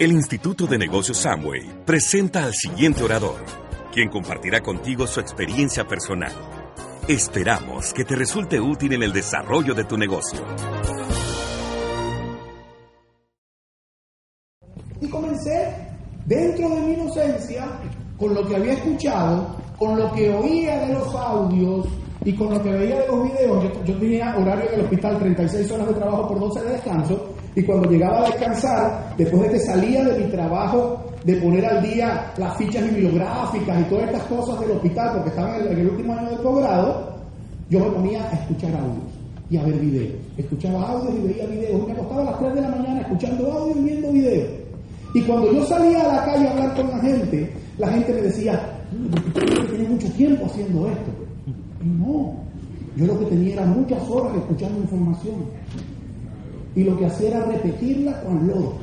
El Instituto de Negocios Samway presenta al siguiente orador, quien compartirá contigo su experiencia personal. Esperamos que te resulte útil en el desarrollo de tu negocio. Y comencé dentro de mi inocencia con lo que había escuchado, con lo que oía de los audios y con lo que veía de los videos. Yo, yo tenía horario en el hospital, 36 horas de trabajo por 12 de descanso y cuando llegaba a descansar, después de que salía de mi trabajo de poner al día las fichas bibliográficas y todas estas cosas del hospital, porque estaba en el, último año del posgrado, yo me ponía a escuchar audios y a ver videos. Escuchaba audios y veía videos. Me acostaba a las 3 de la mañana escuchando audios y viendo videos. Y cuando yo salía a la calle a hablar con la gente, la gente me decía, tiene mucho tiempo haciendo esto. Y no, yo lo que tenía era muchas horas escuchando información y lo que hacía era repetirla con lodo.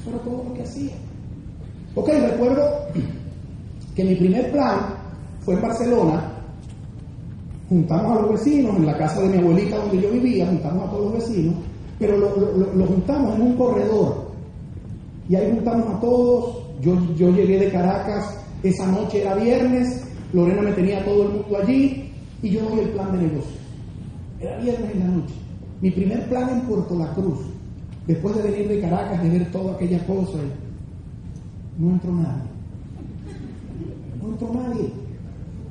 Eso era todo lo que hacía. Ok, recuerdo que mi primer plan fue en Barcelona. Juntamos a los vecinos en la casa de mi abuelita donde yo vivía, juntamos a todos los vecinos, pero lo, juntamos en un corredor. Y ahí juntamos a todos. Yo, yo llegué de Caracas, esa noche era viernes, Lorena me tenía todo el mundo allí y yo doy el plan de negocio. Era viernes en la noche. Mi primer plan en Puerto La Cruz, después de venir de Caracas, de ver toda aquella cosa, no entró nadie. No entró nadie.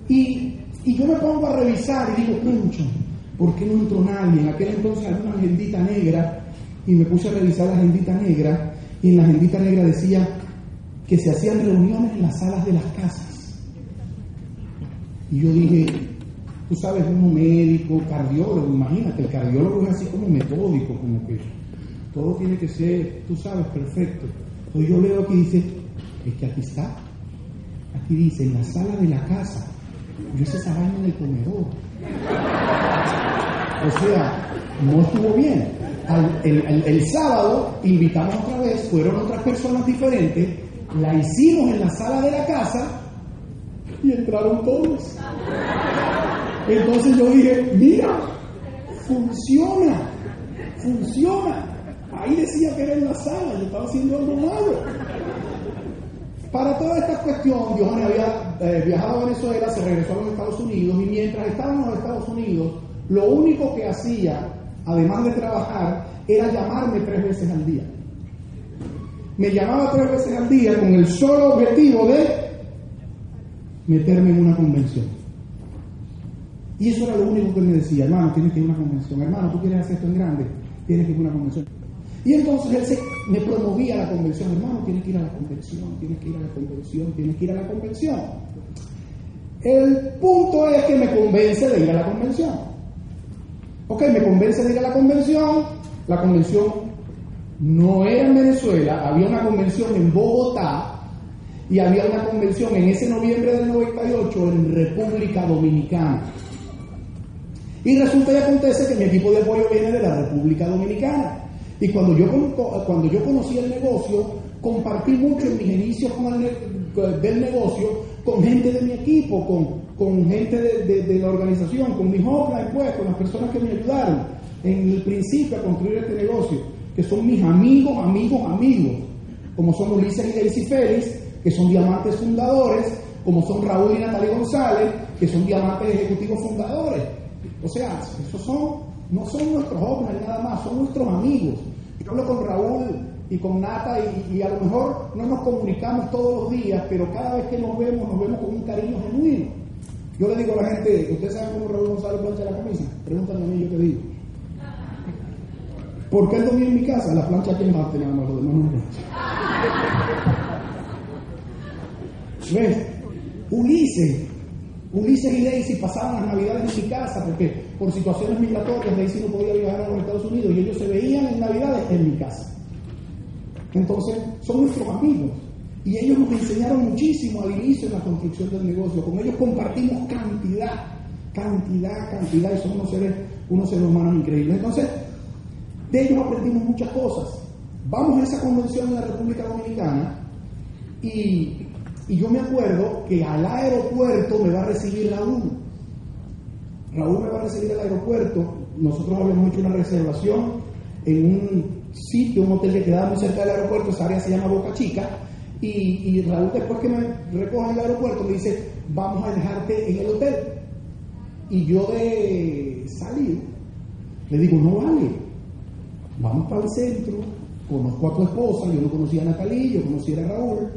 Y, yo me pongo a revisar y digo, mucho, ¿por qué no entró nadie? En aquel entonces había una agendita negra y me puse a revisar la agendita negra y en la agendita negra decía que se hacían reuniones en las salas de las casas. Y yo dije, tú sabes, uno médico, cardiólogo, imagínate, el cardiólogo es así como metódico, como que todo tiene que ser, tú sabes, perfecto. Entonces yo leo aquí dice, es que aquí está, aquí dice, en la sala de la casa, yo hice esa vaina en el comedor. O sea, no estuvo bien. el, sábado invitamos otra vez, fueron otras personas diferentes, la hicimos en la sala de la casa y entraron todos. Entonces yo dije, mira, funciona, funciona. Ahí decía que era en la sala, yo estaba haciendo algo malo. Para toda esta cuestión, Johanny había eh, viajado a Venezuela, se regresó a los Estados Unidos y mientras estaba en los Estados Unidos, lo único que hacía, además de trabajar, era llamarme tres veces al día. Me llamaba tres veces al día con el solo objetivo de meterme en una convención. Y eso era lo único que me decía, hermano, tienes que ir a una convención, hermano, tú quieres hacer esto en grande, tienes que ir a una convención. Y entonces él se, me promovía la convención, hermano, tienes que ir a la convención, tienes que ir a la convención, tienes que ir a la convención. El punto es que me convence de ir a la convención. Ok, me convence de ir a la convención, la convención no era en Venezuela, había una convención en Bogotá y había una convención en ese noviembre del 98 en República Dominicana. Y resulta y acontece que mi equipo de apoyo viene de la República Dominicana. Y cuando yo, cuando yo conocí el negocio, compartí mucho en mis inicios del negocio con gente de mi equipo, con, con gente de, la organización, con mis offline, pues, con las personas que me ayudaron en el principio a construir este negocio, que son mis amigos, amigos, amigos, como son Ulises y Daisy Félix, que son diamantes fundadores, como son Raúl y Natalia González, que son diamantes ejecutivos fundadores. O sea, esos son, no son nuestros hombres nada más, son nuestros amigos. Yo hablo con Raúl y con Nata y, a lo mejor no nos comunicamos todos los días, pero cada vez que nos vemos, nos vemos con un cariño genuino. Yo le digo a la gente, ¿ustedes saben cómo Raúl González plancha la camisa? Pregúntame a mí, yo te digo. ¿Por qué él dormía en mi casa? La plancha que más más, los demás no ¿Ves? Ulises Ulises y Daisy pasaban las navidades en mi casa porque por situaciones migratorias Daisy no podía viajar a los Estados Unidos y ellos se veían en navidades en mi casa. Entonces, son nuestros amigos. Y ellos nos enseñaron muchísimo al inicio de la construcción del negocio. Con ellos compartimos cantidad, cantidad, cantidad, y son unos seres, unos seres humanos increíbles. Entonces, de ellos aprendimos muchas cosas. Vamos a esa convención en la República Dominicana y y yo me acuerdo que al aeropuerto me va a recibir Raúl. Raúl me va a recibir al aeropuerto. Nosotros habíamos hecho una reservación en un sitio, un hotel que quedaba muy cerca del aeropuerto, esa área se llama Boca Chica, y, Raúl después que me recoge en el aeropuerto me dice, vamos a dejarte en el hotel. Y yo de salir, le digo, no vale, vamos para el centro, conozco a tu esposa, yo no conocía a Natalie, yo conocía a Raúl,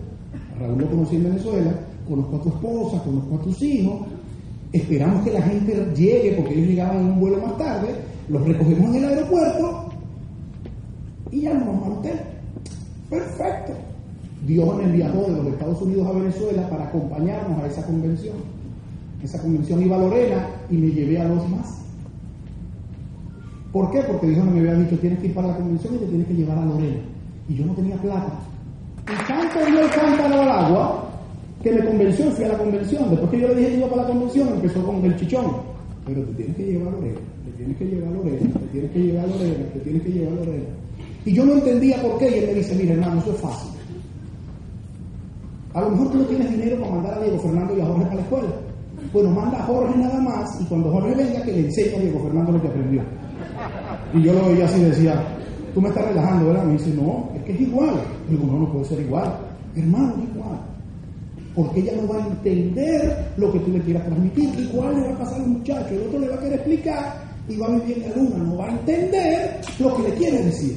Raúl lo conocí en Venezuela, conozco a tu esposa, conozco a tus hijos, esperamos que la gente llegue porque ellos llegaban en un vuelo más tarde, los recogemos en el aeropuerto y ya nos vamos al hotel. Perfecto. Dios me envió de los Estados Unidos a Venezuela para acompañarnos a esa convención. Esa convención iba a Lorena y me llevé a dos más. ¿Por qué? Porque Dios me había dicho, tienes que ir para la convención y te tienes que llevar a Lorena. Y yo no tenía plata. Y tanto dio el cántaro al agua que me convenció fui a la convención. Después que yo le dije que iba para la convención, empezó con el chichón. Pero te tienes que llevar a Lorena, te tienes que llevar a Lorena, te tienes que llevar a Lorena, te tienes que llevar a Lorena. Y yo no entendía por qué. Y él me dice, mira hermano, eso es fácil. A lo mejor tú no tienes dinero para mandar a Diego Fernando y a Jorge para la escuela. Bueno, manda a Jorge nada más y cuando Jorge venga que le enseñe a Diego Fernando lo que aprendió. Y yo lo veía así y decía, tú me estás relajando, ¿verdad? Me dice, no, que es igual. digo, no, no puede ser igual. Hermano, igual. Porque ella no va a entender lo que tú le quieras transmitir. Igual le va a pasar al muchacho, el otro le va a querer explicar y va a vivir en la luna. No va a entender lo que le quiere decir.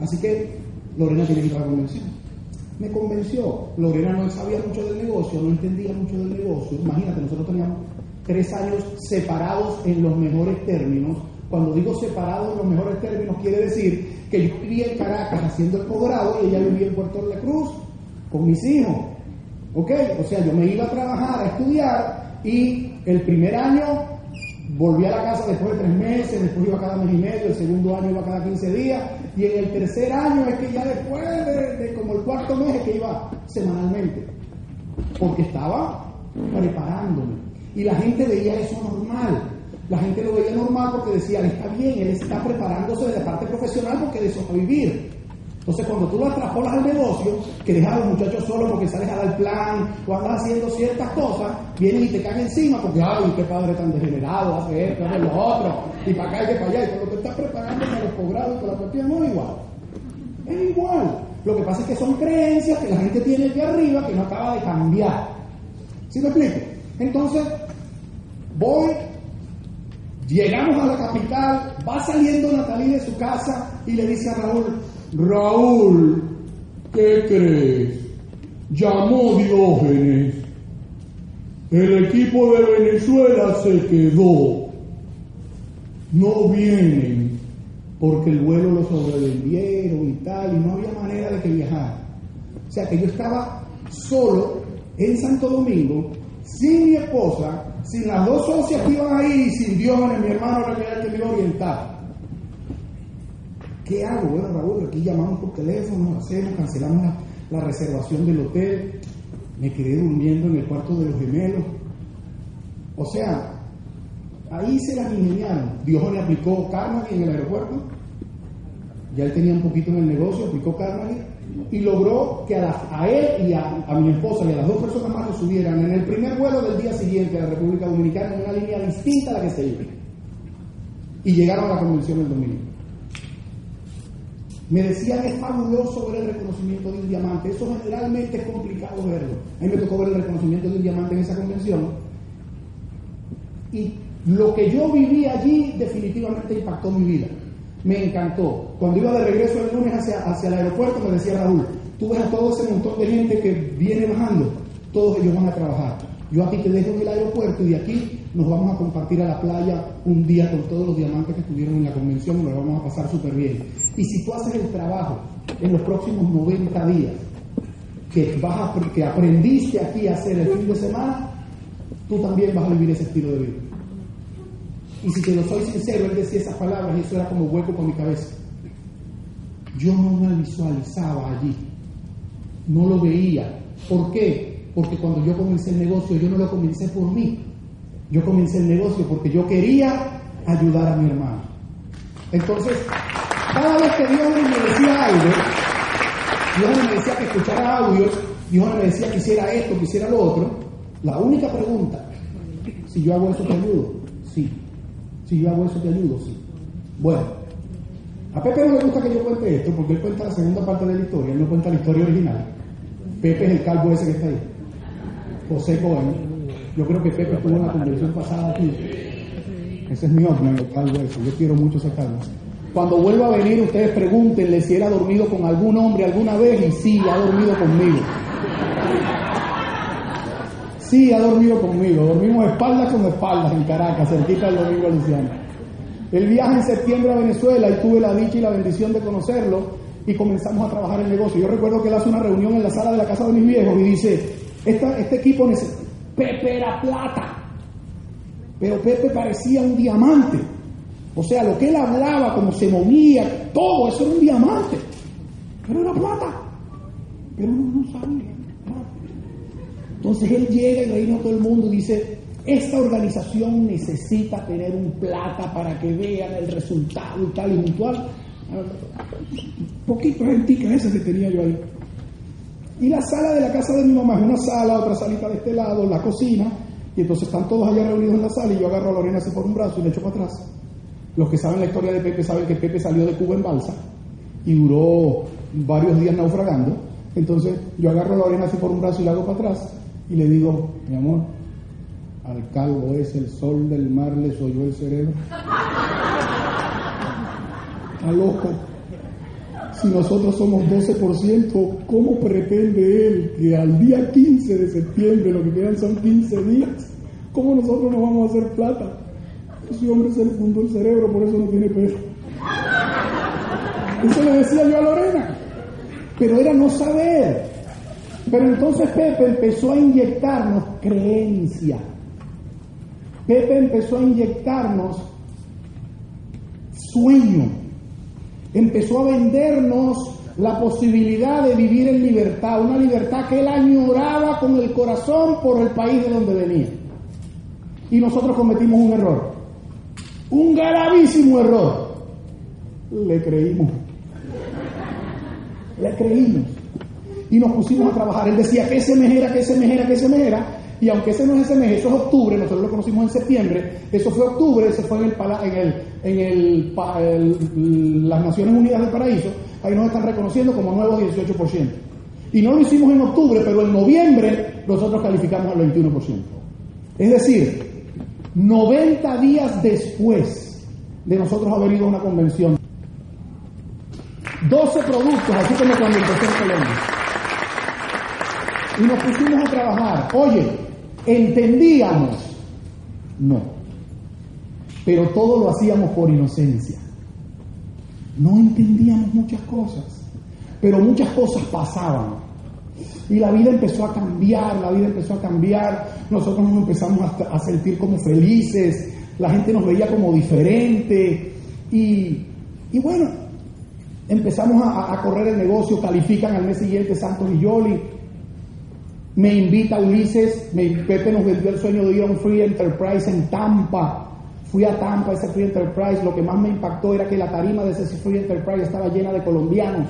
Así que Lorena tiene que ir a la convención me convenció. Lorena no sabía mucho del negocio, no entendía mucho del negocio. Imagínate, nosotros teníamos tres años separados en los mejores términos. Cuando digo separados en los mejores términos, quiere decir que yo vivía en Caracas haciendo el posgrado y ella vivía en Puerto de la Cruz con mis hijos. ¿Ok? O sea, yo me iba a trabajar, a estudiar y el primer año Volví a la casa después de tres meses, después iba cada mes y medio, el segundo año iba cada 15 días, y en el tercer año es que ya después de, como el cuarto mes es que iba semanalmente, porque estaba preparándome. Y la gente veía eso normal. La gente lo veía normal porque decía, está bien, él está preparándose de la parte profesional porque de eso va vivir. Entonces, cuando tú lo atrapolas al negocio, que dejas a los muchachos solos porque sales a dar plan, tú andas haciendo ciertas cosas, vienen y te caen encima porque, ay, qué padre tan degenerado, hace esto, hace lo otro, y para acá y para allá, y cuando te estás preparando para los posgrados, para la cuestión, no es igual. Es igual. Lo que pasa es que son creencias que la gente tiene aquí arriba que no acaba de cambiar. ¿Sí me explico? Entonces, voy, llegamos a la capital, va saliendo Natalie de su casa y le dice a Raúl, Raúl, ¿qué crees? Llamó Diógenes. El equipo de Venezuela se quedó. No vienen porque el vuelo lo sobrevendieron y tal, y no había manera de que viajara. O sea que yo estaba solo en Santo Domingo, sin mi esposa, sin las dos socias que iban ahí, sin Diógenes, mi hermano era que me iba a orientar. ¿Qué hago? Bueno, Raúl, aquí llamamos por teléfono, hacemos, cancelamos la, reservación del hotel, me quedé durmiendo en el cuarto de los gemelos. O sea, ahí se las ingeniaron. Le aplicó Carnegie en el aeropuerto, ya él tenía un poquito en el negocio, aplicó Carnegie y logró que a, él y a, a, mi esposa y a las dos personas más lo subieran en el primer vuelo del día siguiente a la República Dominicana en una línea distinta a la que se iba. Y llegaron a la convención el domingo. Me decían, es fabuloso ver el reconocimiento de un diamante. Eso generalmente es complicado verlo. A mí me tocó ver el reconocimiento de un diamante en esa convención. Y lo que yo viví allí definitivamente impactó mi vida. Me encantó. Cuando iba de regreso el lunes hacia, hacia el aeropuerto, me decía Raúl, tú ves a todo ese montón de gente que viene bajando, todos ellos van a trabajar. Yo aquí te dejo en el aeropuerto y de aquí nos vamos a compartir a la playa un día con todos los diamantes que estuvieron en la convención y nos vamos a pasar súper bien. Y si tú haces el trabajo en los próximos 90 días que, vas que aprendiste aquí a hacer el fin de semana, tú también vas a vivir ese estilo de vida. Y si te lo soy sincero, él decía esas palabras y eso era como hueco con mi cabeza. Yo no me visualizaba allí, no lo veía. ¿Por qué? porque cuando yo comencé el negocio, yo no lo comencé por mí. Yo comencé el negocio porque yo quería ayudar a mi hermano. Entonces, cada vez que Dios me decía algo, Dios me decía que escuchara audios, Dios me decía que hiciera esto, que hiciera lo otro, la única pregunta, si yo hago eso te ayudo, sí. Si yo hago eso te ayudo, sí. Bueno, A Pepe no le gusta que yo cuente esto porque él cuenta la segunda parte de la historia, él no cuenta la historia original. Pepe es el calvo ese que está ahí. José Cohen. Yo creo que Pepe estuvo en la convención pasada aquí. Ese es mi ovni, el calvo ese. Yo quiero mucho ese calvo. Cuando vuelva a venir, ustedes pregúntenle si era dormido con algún hombre alguna vez y sí, ha dormido conmigo. Sí, ha dormido conmigo. Dormimos espaldas con espaldas en Caracas, cerquita del Domingo Luciano. El viaje en septiembre a Venezuela y tuve la dicha y la bendición de conocerlo y comenzamos a trabajar el negocio. Yo recuerdo que él hace una reunión en la sala de la casa de mis viejos y dice, este equipo necesita... Pepe era plata, pero Pepe parecía un diamante. O sea, lo que él hablaba, como se movía, todo eso era un diamante. Pero era plata. Pero uno no sabía. Entonces él llega y reina a todo el mundo y dice, esta organización necesita tener un plata para que vean el resultado y tal y puntual. Poquito gentica esa que tenía yo ahí. Y la sala de la casa de mi mamá es una sala, otra salita de este lado, la cocina, y entonces están todos allá reunidos en la sala y yo agarro a Lorena así por un brazo y le echo para atrás. Los que saben la historia de Pepe saben que Pepe salió de Cuba en balsa y duró varios días naufragando. Entonces yo agarro a Lorena así por un brazo y la hago para atrás y le digo, mi amor, al calvo es el sol del mar le soy yo el cerebro. A loco. Si nosotros somos 12%, ¿cómo pretende él que al día 15 de septiembre, lo que quedan son 15 días, cómo nosotros no vamos a hacer plata? Ese hombre se le fundó el cerebro, por eso no tiene pelo. Eso le decía yo a Lorena. Pero era no saber. Pero entonces Pepe empezó a inyectarnos creencia. Pepe empezó a inyectarnos sueño empezó a vendernos la posibilidad de vivir en libertad, una libertad que él añoraba con el corazón por el país de donde venía. Y nosotros cometimos un error, un gravísimo error. Le creímos, le creímos. Y nos pusimos a trabajar. Él decía, que se mejera, que se mejera, que se mejera. Y aunque ese no es ese mes, eso es octubre, nosotros lo conocimos en septiembre, eso fue octubre, eso fue en, el, en, el, las Naciones Unidas del Paraíso, ahí nos están reconociendo como nuevo 18%. Y no lo hicimos en octubre, pero en noviembre nosotros calificamos al 21%. Es decir, 90 días después de nosotros haber ido a una convención, 12 productos, así como cuando empecé en Colombia. Y nos pusimos a trabajar. Oye, ¿Entendíamos? No. Pero todo lo hacíamos por inocencia. No entendíamos muchas cosas, pero muchas cosas pasaban. Y la vida empezó a cambiar, la vida empezó a cambiar, nosotros nos empezamos a, sentir como felices, la gente nos veía como diferente y, bueno, empezamos a, a, correr el negocio, califican al mes siguiente Santos y Yoli, me invita Ulises, me, Pepe nos vendió el sueño de ir a un Free Enterprise en Tampa. Fui a Tampa, ese Free Enterprise. Lo que más me impactó era que la tarima de ese Free Enterprise estaba llena de colombianos.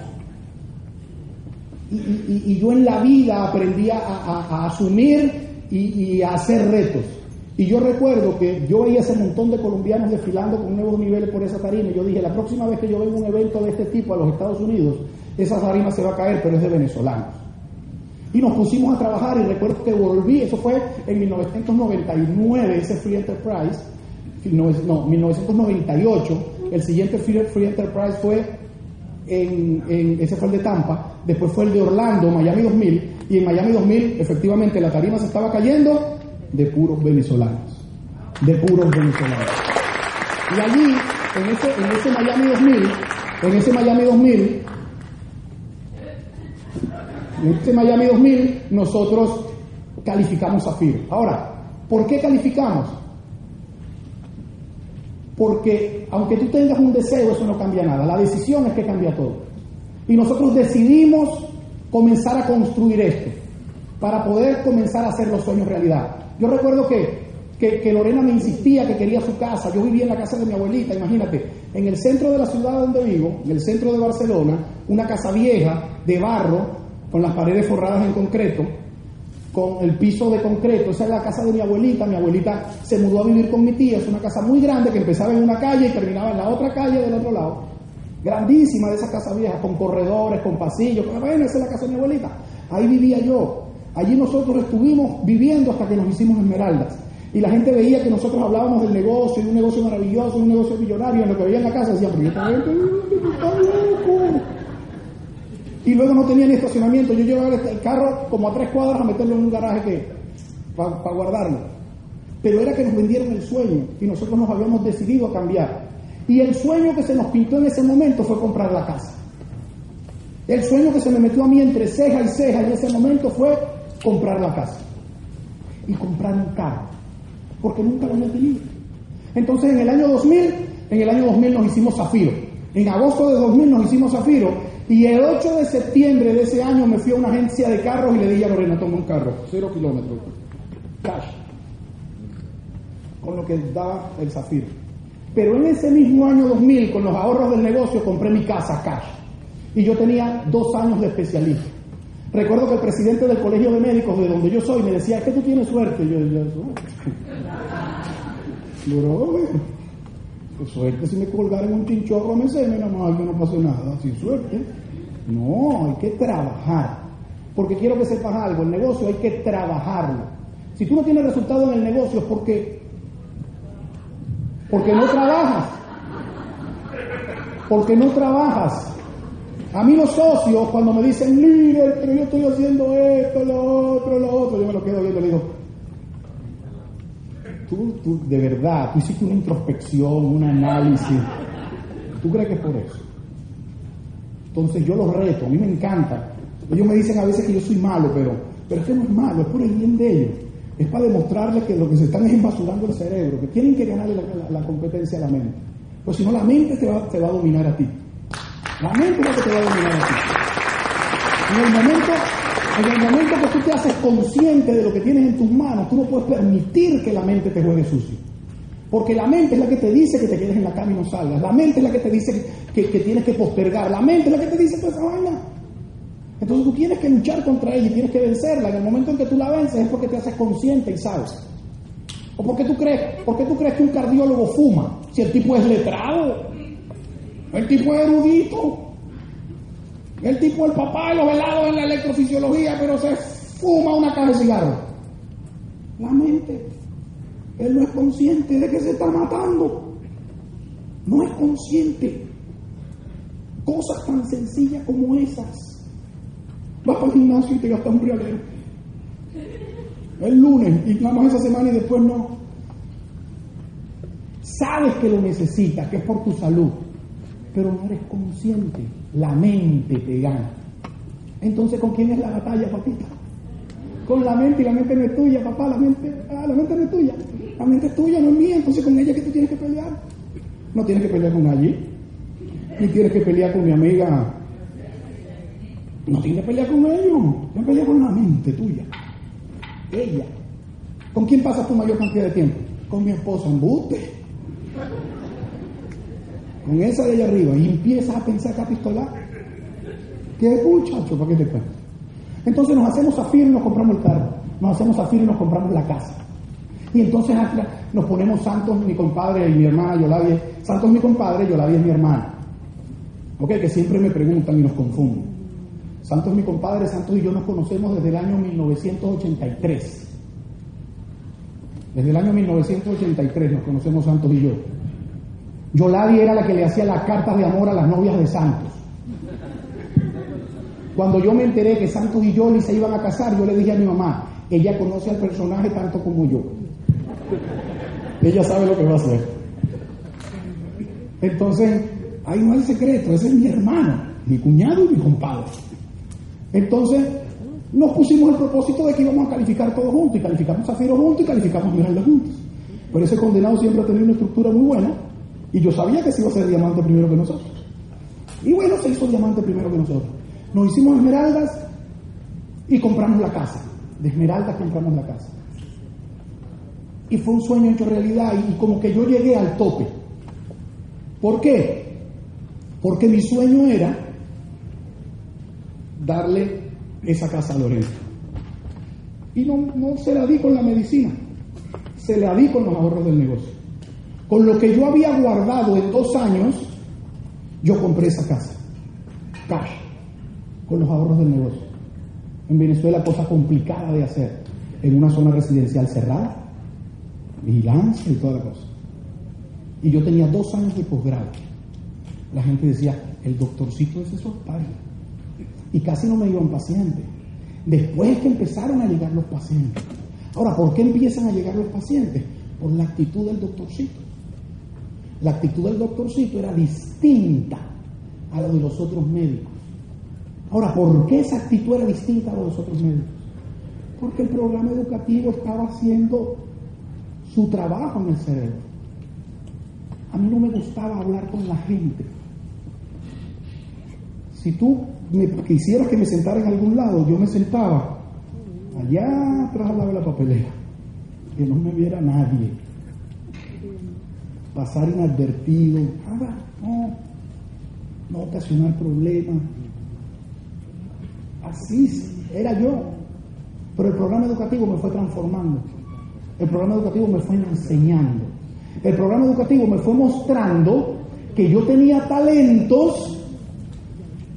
Y, yo en la vida aprendí a, asumir y, a hacer retos. Y yo recuerdo que yo veía ese montón de colombianos desfilando con nuevos niveles por esa tarima. Y yo dije, la próxima vez que yo venga un evento de este tipo a los Estados Unidos, esa tarima se va a caer, pero es de venezolanos. Y nos pusimos a trabajar y recuerdo que volví, eso fue en 1999, ese Free Enterprise, no, 1998, el siguiente Free Enterprise fue en, ese fue el de Tampa, después fue el de Orlando, Miami 2000, y en Miami 2000 efectivamente la tarima se estaba cayendo de puros venezolanos, de puros venezolanos. Y allí, en ese, en ese Miami 2000, en ese Miami 2000, en este Miami 2000 nosotros calificamos a FIR. Ahora, ¿por qué calificamos? Porque aunque tú tengas un deseo, eso no cambia nada. La decisión es que cambia todo. Y nosotros decidimos comenzar a construir esto para poder comenzar a hacer los sueños realidad. Yo recuerdo que, que, Lorena me insistía que quería su casa. Yo vivía en la casa de mi abuelita, imagínate, en el centro de la ciudad donde vivo, en el centro de Barcelona, una casa vieja de barro, con las paredes forradas en concreto, con el piso de concreto. Esa es la casa de mi abuelita. Mi abuelita se mudó a vivir con mi tía. Es una casa muy grande que empezaba en una calle y terminaba en la otra calle del otro lado. grandísima de esa casa vieja, con corredores, con pasillos. Bueno, esa es la casa de mi abuelita. Ahí vivía yo. Allí nosotros estuvimos viviendo hasta que nos hicimos esmeraldas. Y la gente veía que nosotros hablábamos del negocio, de un negocio maravilloso, de un negocio millonario, en lo que veía en la casa decían, pero está loco. Y luego no tenía ni estacionamiento. Yo llevaba el carro como a tres cuadras a meterlo en un garaje que para guardarlo. Pero era que nos vendieron el sueño y nosotros nos habíamos decidido a cambiar. Y el sueño que se nos pintó en ese momento fue comprar la casa. El sueño que se me metió a mí entre ceja y ceja en ese momento fue comprar la casa. Y comprar un carro porque nunca lo había tenido. Entonces en el año 2000, en el año 2000 nos hicimos Zafiro. En agosto de 2000 nos hicimos Zafiro y el 8 de septiembre de ese año me fui a una agencia de carros y le dije a Lorena, toma un carro, cero kilómetros, cash, con lo que daba el Zafiro. Pero en ese mismo año 2000, con los ahorros del negocio, compré mi casa cash. Y yo tenía dos años de especialista. Recuerdo que el presidente del colegio de médicos de donde yo soy me decía, es que tú tienes suerte. Y yo, yo, Bro, pues suerte si me colgaron un chinchorro me sé, nada más que no pasó nada, sin suerte. No, hay que trabajar. Porque quiero que sepas algo, el negocio hay que trabajarlo. Si tú no tienes resultado en el negocio es porque, porque no trabajas. Porque no trabajas. A mí los socios cuando me dicen, líder, pero yo estoy haciendo esto, lo otro, lo otro, yo me lo quedo viendo y le digo, Tú, tú, de verdad, tú hiciste una introspección, un análisis. ¿Tú crees que es por eso? Entonces yo los reto, a mí me encanta. Ellos me dicen a veces que yo soy malo, pero, pero es que no es malo, es por el bien de ellos. Es para demostrarles que lo que se están es embasurando el cerebro, que tienen que ganarle la, competencia a la mente. Pues si no, la mente te va, te va a dominar a ti. La mente es la que te va a dominar a ti. En el momento en el momento que tú te haces consciente de lo que tienes en tus manos, tú no puedes permitir que la mente te juegue sucio. Porque la mente es la que te dice que te quedes en la cama y no salgas. La mente es la que te dice que, tienes que postergar. La mente es la que te dice toda esa vaina. Entonces tú tienes que luchar contra ella y tienes que vencerla. En el momento en que tú la vences es porque te haces consciente y sabes. ¿O por qué tú crees, por qué tú crees que un cardiólogo fuma? Si el tipo es letrado, el tipo es erudito, el tipo, el papá de los helados en la electrofisiología, pero se fuma una caja de cigarros. La mente, él no es consciente de que se está matando. No es consciente. Cosas tan sencillas como esas. Vas para el gimnasio y te gastas un realero. El lunes y nada más esa semana y después no. Sabes que lo necesitas, que es por tu salud pero no eres consciente. La mente te gana. Entonces, ¿con quién es la batalla, papita? Con la mente, y la mente no es tuya, papá, la mente, ah, la mente no es tuya. La mente es tuya, no es mía, entonces con ella que tú tienes que pelear. No tienes que pelear con allí, ni tienes que pelear con mi amiga. No tienes que pelear con ellos, tienes que pelear con la mente tuya. Ella. ¿Con quién pasas tu mayor cantidad de tiempo? Con mi esposa, embute con esa de allá arriba, y empiezas a pensar que a pistolar. ¿Qué muchacho? ¿Para qué te cuento? Entonces nos hacemos afir y nos compramos el carro. Nos hacemos afir y nos compramos la casa. Y entonces nos ponemos santos, mi compadre y mi hermana Yolavia. Santos mi compadre, Yolavia es mi hermana. Ok, que siempre me preguntan y nos confunden. Santos mi compadre, Santos y yo nos conocemos desde el año 1983. Desde el año 1983 nos conocemos Santos y yo. Yoladi era la que le hacía las cartas de amor a las novias de Santos. Cuando yo me enteré que Santos y Yoli se iban a casar, yo le dije a mi mamá, ella conoce al personaje tanto como yo. Ella sabe lo que va a hacer. Entonces, ahí no hay secreto, ese es mi hermano, mi cuñado y mi compadre. Entonces, nos pusimos el propósito de que íbamos a calificar todos juntos, y calificamos Zafiro juntos y calificamos Miranda juntos. Pero ese condenado siempre ha tenido una estructura muy buena, y yo sabía que se iba a ser diamante primero que nosotros. Y bueno, se hizo diamante primero que nosotros. Nos hicimos esmeraldas y compramos la casa. De esmeraldas compramos la casa. Y fue un sueño hecho realidad y, como que yo llegué al tope. ¿Por qué? Porque mi sueño era darle esa casa a Lorenzo. Y no, no se la di con la medicina, se la di con los ahorros del negocio. Con lo que yo había guardado en dos años, Yo compré esa casa, cash, con los ahorros del negocio. En Venezuela, cosa complicada de hacer, en una zona residencial cerrada, vigilancia y toda la cosa. Y yo tenía dos años de posgrado. La gente decía, el doctorcito es eso padre. Y casi no me iban pacientes. Después es que empezaron a llegar los pacientes. Ahora, ¿por qué empiezan a llegar los pacientes? Por la actitud del doctorcito. La actitud del doctorcito era distinta a la de los otros médicos. Ahora, ¿por qué esa actitud era distinta a la de los otros médicos? Porque el programa educativo estaba haciendo su trabajo en el cerebro. A mí no me gustaba hablar con la gente. Si tú me quisieras que me sentara en algún lado, yo me sentaba allá atrás al lado de la papelera, que no me viera nadie. Pasar inadvertido, nada, no, no ocasionar problemas. Así era yo. Pero el programa educativo me fue transformando. El programa educativo me fue enseñando. El programa educativo me fue mostrando que yo tenía talentos,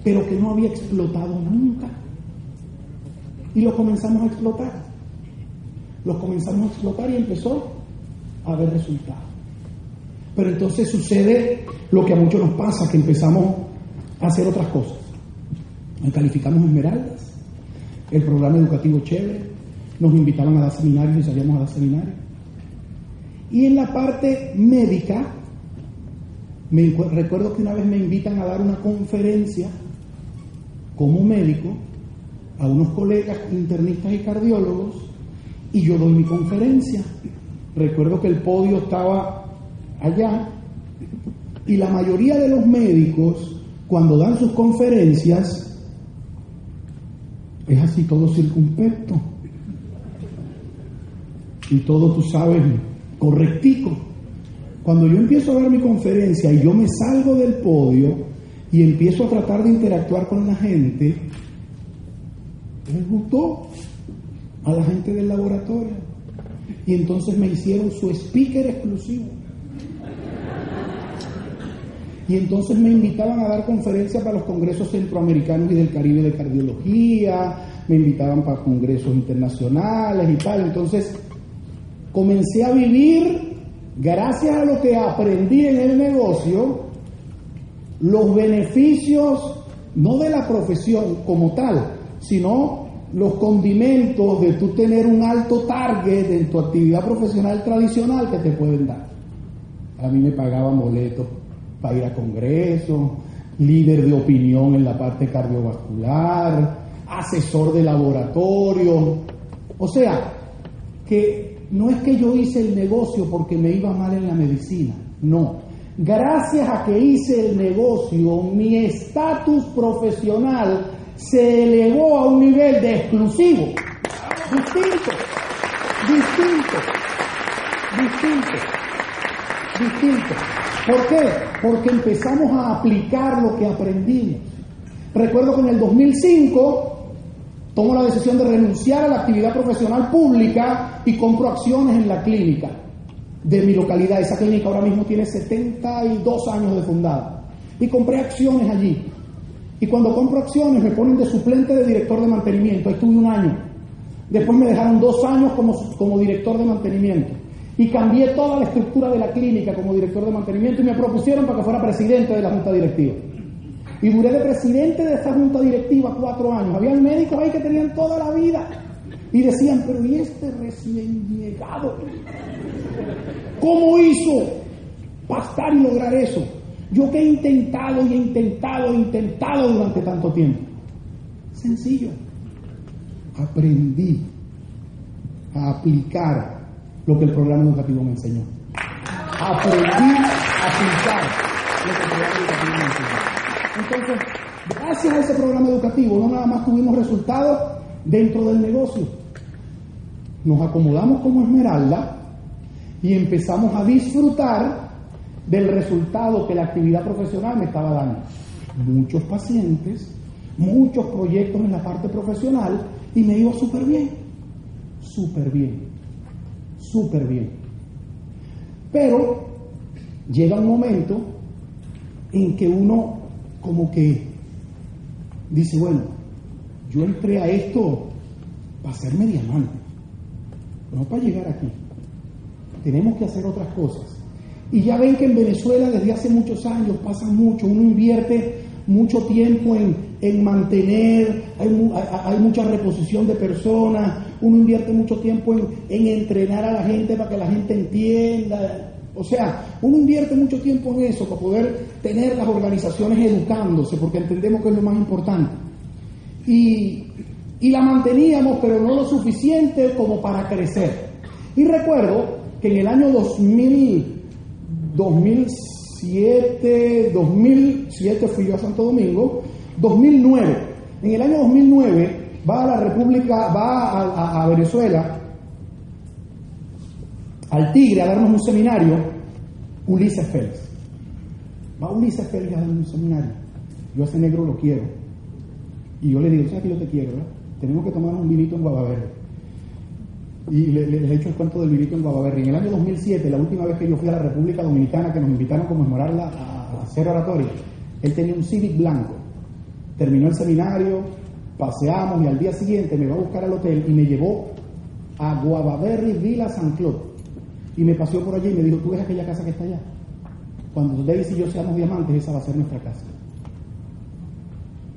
pero que no había explotado nunca. Y lo comenzamos a explotar. Los comenzamos a explotar y empezó a haber resultados. Pero entonces sucede lo que a muchos nos pasa, que empezamos a hacer otras cosas. Calificamos esmeraldas, el programa educativo chévere, nos invitaban a dar seminarios y salíamos a dar seminarios. Y en la parte médica, recuerdo que una vez me invitan a dar una conferencia como médico a unos colegas internistas y cardiólogos y yo doy mi conferencia. Recuerdo que el podio estaba allá y la mayoría de los médicos cuando dan sus conferencias es así todo circunspecto y todo tú sabes correctico. Cuando yo empiezo a dar mi conferencia y yo me salgo del podio y empiezo a tratar de interactuar con la gente, les gustó a la gente del laboratorio. Y entonces me hicieron su speaker exclusivo. Y entonces me invitaban a dar conferencias para los congresos centroamericanos y del Caribe de cardiología, me invitaban para congresos internacionales y tal. Entonces comencé a vivir, gracias a lo que aprendí en el negocio, los beneficios no de la profesión como tal, sino los condimentos de tú tener un alto target en tu actividad profesional tradicional que te pueden dar. A mí me pagaban boletos para ir a congresos, líder de opinión en la parte cardiovascular, asesor de laboratorio. O sea, que no es que yo hice el negocio porque me iba mal en la medicina, no. Gracias a que hice el negocio, mi estatus profesional se elevó a un nivel de exclusivo, distinto, distinto, distinto, distinto. ¿Por qué? Porque empezamos a aplicar lo que aprendimos. Recuerdo que en el 2005 tomo la decisión de renunciar a la actividad profesional pública y compro acciones en la clínica de mi localidad. Esa clínica ahora mismo tiene 72 años de fundada. Y compré acciones allí. Y cuando compro acciones me ponen de suplente de director de mantenimiento. Ahí estuve un año. Después me dejaron dos años como, como director de mantenimiento. Y cambié toda la estructura de la clínica como director de mantenimiento y me propusieron para que fuera presidente de la junta directiva. Y duré de presidente de esta junta directiva cuatro años. Había médicos ahí que tenían toda la vida. Y decían, pero ¿y este recién llegado? ¿Cómo hizo para estar y lograr eso? Yo que he intentado y he intentado e intentado durante tanto tiempo. Sencillo. Aprendí a aplicar lo que el programa educativo me enseñó. Aprendí a aplicar lo que el programa educativo me enseñó. Entonces, gracias a ese programa educativo, no nada más tuvimos resultados dentro del negocio. Nos acomodamos como esmeralda y empezamos a disfrutar del resultado que la actividad profesional me estaba dando. Muchos pacientes, muchos proyectos en la parte profesional y me iba súper bien, súper bien, súper bien. Pero llega un momento en que uno como que dice, bueno, yo entré a esto para hacerme diamante, no para llegar aquí. Tenemos que hacer otras cosas. Y ya ven que en Venezuela desde hace muchos años pasa mucho, uno invierte mucho tiempo en, mantener, hay, mucha reposición de personas, uno invierte mucho tiempo en, en entrenar a la gente para que la gente entienda. O sea, uno invierte mucho tiempo en eso para poder tener las organizaciones educándose, porque entendemos que es lo más importante. Y, la manteníamos, pero no lo suficiente como para crecer. Y recuerdo que en el año 2000, 2007, 2007 fui yo a Santo Domingo, 2009, en el año 2009 va a la República, va a, Venezuela, al Tigre a darnos un seminario, Ulises Félix. Va Ulises Félix a darnos un seminario. Yo a ese negro lo quiero. Y yo le digo, ¿sabes que yo te quiero? Tenemos que tomar un vinito en Guadalajara y les he hecho el cuento del virito en Guavaberri. En el año 2007, la última vez que yo fui a la República Dominicana, que nos invitaron a conmemorarla a, hacer oratoria, él tenía un Civic blanco. Terminó el seminario, paseamos y al día siguiente me va a buscar al hotel y me llevó a Guavaberri Villa San Claude. Y me paseó por allí y me dijo, ¿tú ves aquella casa que está allá? Cuando Daisy y yo seamos diamantes, esa va a ser nuestra casa.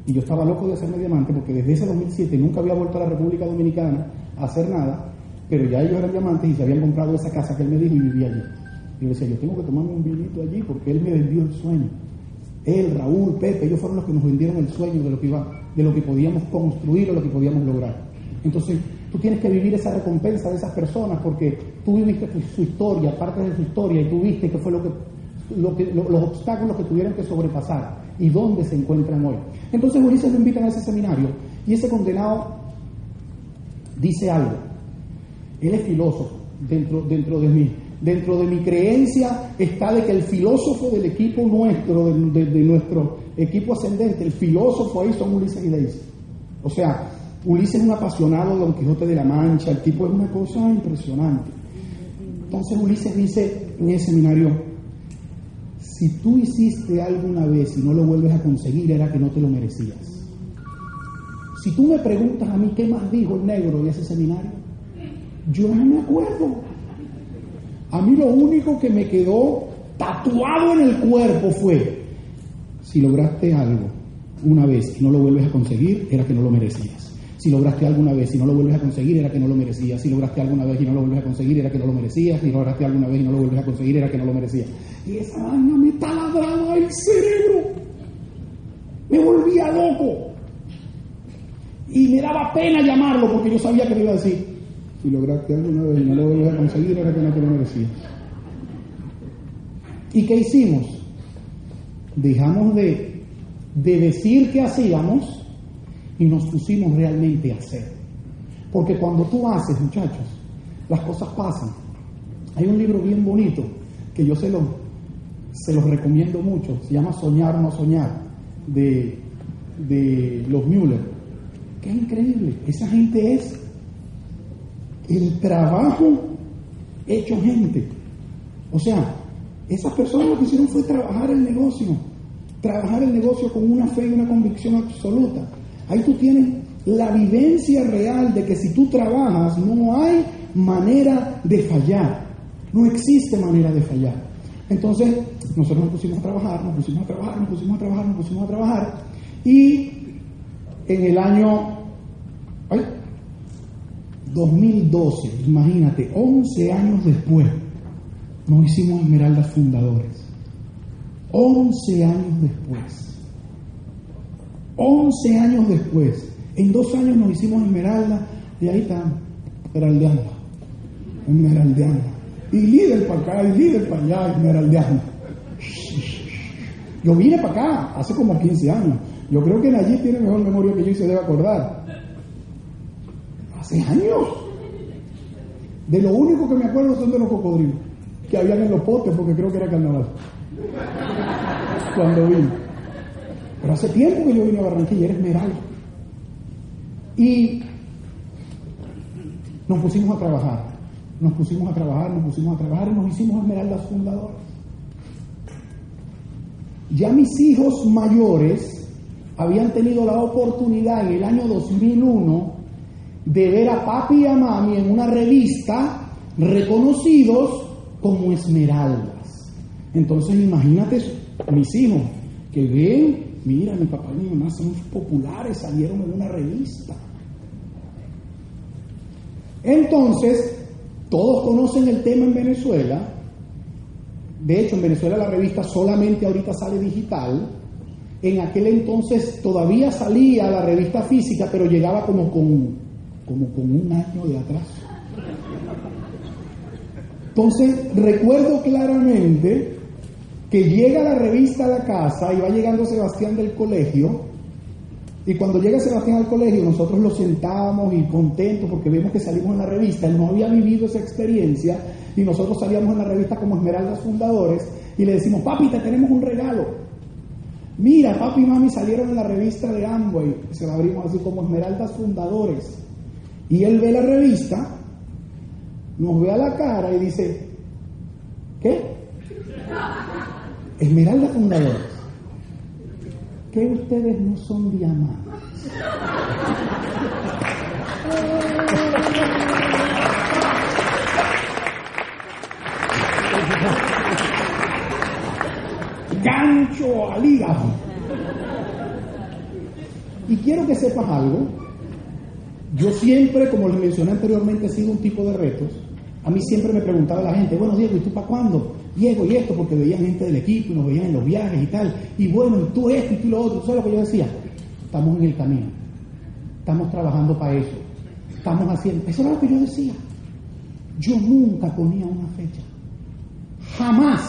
Y yo estaba loco de hacerme diamante porque desde ese 2007 nunca había vuelto a la República Dominicana a hacer nada pero ya ellos eran diamantes y se habían comprado esa casa que él me dijo y vivía allí. Y yo decía, yo tengo que tomarme un vinito allí porque él me vendió el sueño. Él, Raúl, Pepe, ellos fueron los que nos vendieron el sueño de lo que iba, de lo que podíamos construir o lo que podíamos lograr. Entonces, tú tienes que vivir esa recompensa de esas personas porque tú viviste su historia, parte de su historia, y tú viste que fue lo que, lo que los obstáculos que tuvieron que sobrepasar y dónde se encuentran hoy. Entonces Ulises lo invitan a ese seminario y ese condenado dice algo. Él es filósofo dentro, dentro de mí. Dentro de mi creencia está de que el filósofo del equipo nuestro, de, nuestro equipo ascendente, el filósofo ahí son Ulises y Daisy. O sea, Ulises es un apasionado de Don Quijote de la Mancha, el tipo es una cosa impresionante. Entonces Ulises dice en ese seminario, si tú hiciste algo una vez y no lo vuelves a conseguir, era que no te lo merecías. Si tú me preguntas a mí qué más dijo el negro en ese seminario, yo no me acuerdo. A mí lo único que me quedó tatuado en el cuerpo fue, si lograste algo una vez y no lo vuelves a conseguir, era que no lo merecías. Si lograste alguna vez y no lo vuelves a conseguir, era que no lo merecías. Si lograste alguna vez y no lo vuelves a conseguir, era que no lo merecías. Si lograste alguna vez y no lo vuelves a conseguir, era que no lo merecías. Y esa vaina me taladraba el cerebro. Me volvía loco. Y me daba pena llamarlo porque yo sabía que me iba a decir, si lograste algo una vez y no lo vuelves a conseguir, era que no te lo merecías. ¿Y qué hicimos? Dejamos de, de decir que hacíamos y nos pusimos realmente a hacer. Porque cuando tú haces, muchachos, las cosas pasan. Hay un libro bien bonito que yo se lo, se los recomiendo mucho, se llama Soñar o no soñar, de, de los Müller. Qué increíble, esa gente es el trabajo hecho gente. O sea, esas personas lo que hicieron fue trabajar el negocio, trabajar el negocio con una fe y una convicción absoluta. Ahí tú tienes la vivencia real de que si tú trabajas no hay manera de fallar, no existe manera de fallar. Entonces nosotros nos pusimos a trabajar, nos pusimos a trabajar, nos pusimos a trabajar, nos pusimos a trabajar y en el año... 2012, imagínate, 11 años después, nos hicimos Esmeraldas Fundadores. 11 años después. 11 años después. En dos años nos hicimos Esmeralda y ahí está, Esmeraldeando. Esmeraldeando. Y líder para acá, y líder para allá, Esmeraldeando. Yo vine para acá hace como 15 años. Yo creo que allí tiene mejor memoria que yo y se debe acordar hace años. De lo único que me acuerdo son de los cocodrilos que habían en los potes, porque creo que era carnaval. Cuando vine. Pero hace tiempo que yo vine a Barranquilla, era Esmeralda. Y nos pusimos a trabajar, nos pusimos a trabajar, nos pusimos a trabajar y nos hicimos Esmeraldas fundadoras. Ya mis hijos mayores habían tenido la oportunidad en el año 2001 de ver a papi y a mami en una revista reconocidos como esmeraldas. Entonces imagínate mis hijos que ven, mira, mi papá y mi mamá son populares, salieron en una revista. Entonces, todos conocen el tema en Venezuela. De hecho, en Venezuela la revista solamente ahorita sale digital. En aquel entonces todavía salía la revista física, pero llegaba como con, como con un año de atraso. Entonces, recuerdo claramente que llega la revista a la casa y va llegando Sebastián del colegio. Y cuando llega Sebastián al colegio, nosotros lo sentamos y contentos porque vemos que salimos en la revista. Él no había vivido esa experiencia y nosotros salíamos en la revista como Esmeraldas Fundadores y le decimos, papi, te tenemos un regalo. Mira, papi y mami salieron en la revista de Amway, se la abrimos así como Esmeraldas Fundadores. Y él ve la revista, nos ve a la cara y dice, ¿qué? Esmeralda Fundadores, que ustedes no son diamantes. Gancho al hígado. Y quiero que sepas algo. Yo siempre, como les mencioné anteriormente, he sido un tipo de retos. A mí siempre me preguntaba la gente, bueno Diego, ¿y tú para cuándo? Diego y esto, porque veían gente del equipo y nos veían en los viajes y tal. Y bueno, y tú esto y tú lo otro. ¿Sabes lo que yo decía? Estamos en el camino. Estamos trabajando para eso. Estamos haciendo. Eso era lo que yo decía. Yo nunca ponía una fecha. Jamás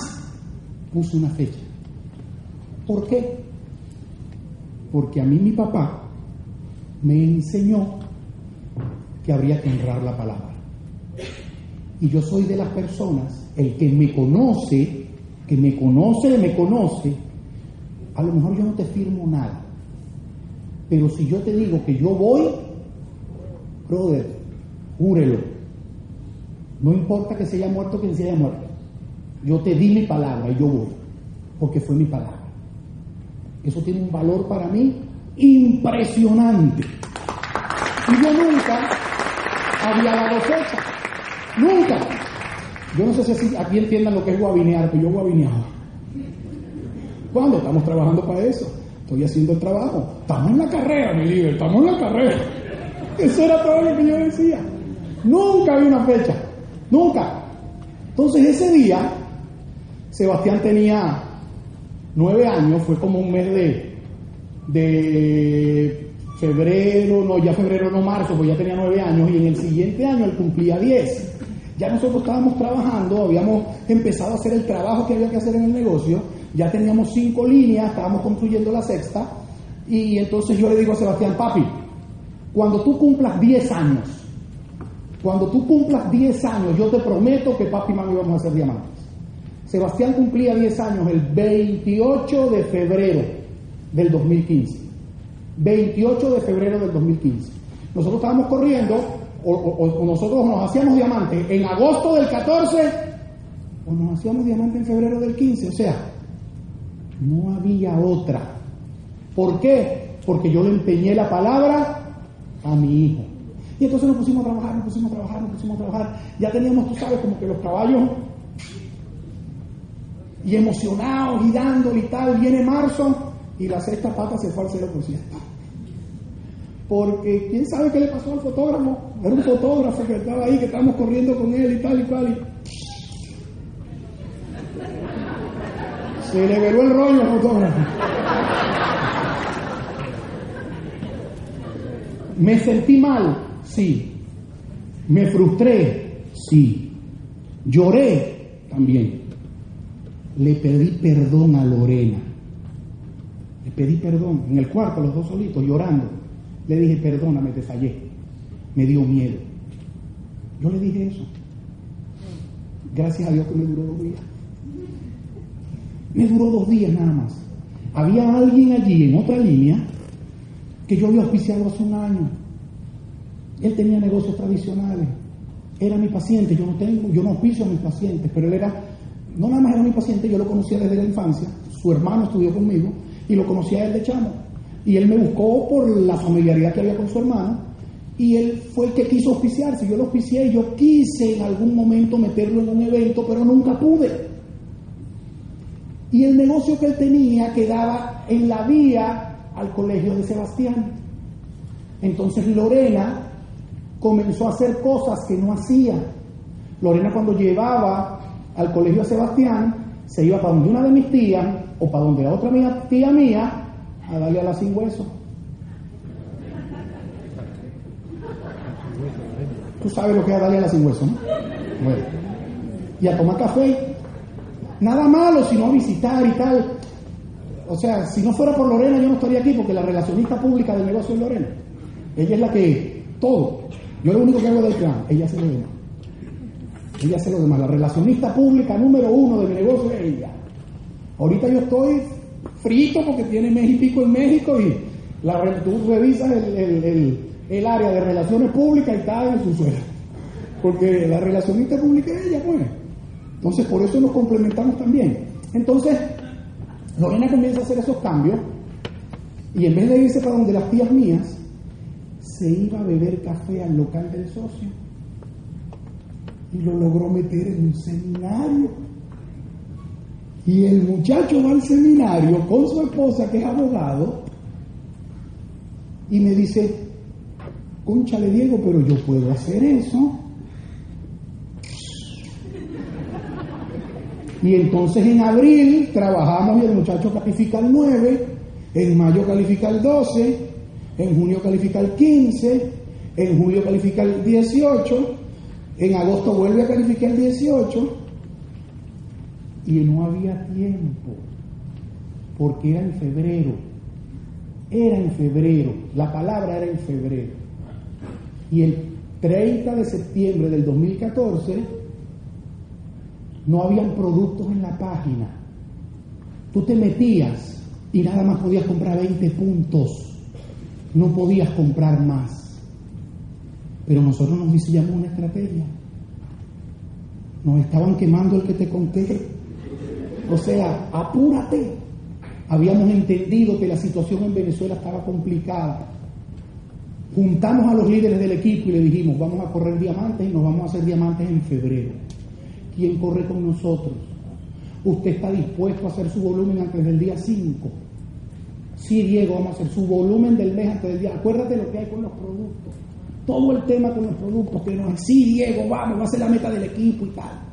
puse una fecha. ¿Por qué? Porque a mí mi papá me enseñó que habría que honrar la palabra. Y yo soy de las personas el que me conoce, que me conoce, me conoce, a lo mejor yo no te firmo nada. Pero si yo te digo que yo voy, brother, júrelo. No importa que se haya muerto quien se haya muerto. Yo te di mi palabra y yo voy, porque fue mi palabra. Eso tiene un valor para mí impresionante. Y yo nunca había dado fecha. Nunca. Yo no sé si aquí entiendan lo que es guabinear, pero yo guabineaba. ¿Cuándo? Estamos trabajando para eso. Estoy haciendo el trabajo. Estamos en la carrera, mi líder, estamos en la carrera. Eso era todo lo que yo decía. Nunca había una fecha. Nunca. Entonces ese día, Sebastián tenía nueve años, fue como un mes de, de febrero, no, ya febrero, no marzo, pues ya tenía nueve años, y en el siguiente año él cumplía diez. Ya nosotros estábamos trabajando, habíamos empezado a hacer el trabajo que había que hacer en el negocio, ya teníamos cinco líneas, estábamos construyendo la sexta, y entonces yo le digo a Sebastián, papi, cuando tú cumplas 10 años, cuando tú cumplas 10 años, yo te prometo que papi y mami vamos a hacer diamantes. Sebastián cumplía 10 años el 28 de febrero del 2015. 28 de febrero del 2015. Nosotros estábamos corriendo o, nosotros nos hacíamos diamante en agosto del 14 o nos hacíamos diamante en febrero del 15. O sea, no había otra. ¿Por qué? Porque yo le empeñé la palabra a mi hijo. Y entonces nos pusimos a trabajar, nos pusimos a trabajar, nos pusimos a trabajar. Ya teníamos, tú sabes, como que los caballos y emocionados y dándole y tal. Viene marzo y la sexta pata se fue al 0% porque quién sabe qué le pasó al fotógrafo. Era un fotógrafo que estaba ahí, que estábamos corriendo con él y tal y cual. Se le veló el rollo al fotógrafo. ¿Me sentí mal? Sí. ¿Me frustré? Sí. ¿Lloré? También. Le pedí perdón a Lorena. Le pedí perdón en el cuarto, los dos solitos, llorando. Le dije, perdóname, te fallé. Me dio miedo. Yo le dije eso. Gracias a Dios que me duró dos días. Me duró dos días nada más. Había alguien allí en otra línea que yo había auspiciado hace un año. Él tenía negocios tradicionales. Era mi paciente. Yo no tengo, yo no auspicio a mis pacientes, pero él era, no nada más era mi paciente, yo lo conocía desde la infancia. su hermano estudió conmigo y lo conocía él de chamo. Y él me buscó por la familiaridad que había con su hermano y él fue el que quiso auspiciarse. Yo lo auspicié y yo quise en algún momento meterlo en un evento, pero nunca pude. Y el negocio que él tenía quedaba en la vía al colegio de Sebastián. Entonces Lorena comenzó a hacer cosas que no hacía. Lorena cuando llevaba al colegio de Sebastián, se iba para donde una de mis tías o para donde otra tía mía a darle a la sin hueso. Tú sabes lo que es darle a la sin hueso, ¿no? Y a tomar café. Nada malo, sino a visitar y tal. O sea, si no fuera por Lorena, yo no estaría aquí, porque la relacionista pública del negocio es Lorena. Ella es la que todo. Yo lo único que hago del plan, ella se lo demás. Ella hace lo demás. La relacionista pública número uno de mi negocio es ella. Ahorita yo estoy frito porque tiene pico en México y tú revisas el, área de relaciones públicas y está en su suelo. Porque la relacionista pública es ella, pues. Entonces, por eso nos complementamos también. Entonces, Lorena comienza a hacer esos cambios y en vez de irse para donde las tías mías, se iba a beber café al local del socio y lo logró meter en un seminario. Y el muchacho va al seminario con su esposa, que es abogado, y me dice, conchale Diego, pero yo puedo hacer eso. Y entonces en abril trabajamos y el muchacho califica el 9, en mayo califica el 12, en junio califica el 15, en julio califica el 18, en agosto vuelve a calificar el 18 y no había tiempo, porque era en febrero. Era en febrero, la palabra era en febrero. Y el 30 de septiembre del 2014 no habían productos en la página. Tú te metías y nada más podías comprar 20 puntos. No podías comprar más. Pero nosotros nos diseñamos una estrategia. Nos estaban quemando el que te conté. O sea, apúrate. Habíamos entendido que la situación en Venezuela estaba complicada. Juntamos a los líderes del equipo y le dijimos, vamos a correr diamantes y nos vamos a hacer diamantes en febrero. ¿Quién corre con nosotros? ¿Usted está dispuesto a hacer su volumen antes del día 5? Sí, Diego, vamos a hacer su volumen del mes antes del día. Acuérdate lo que hay con los productos todo el tema con los productos, que no sí, Diego, vamos, va a ser la meta del equipo y tal.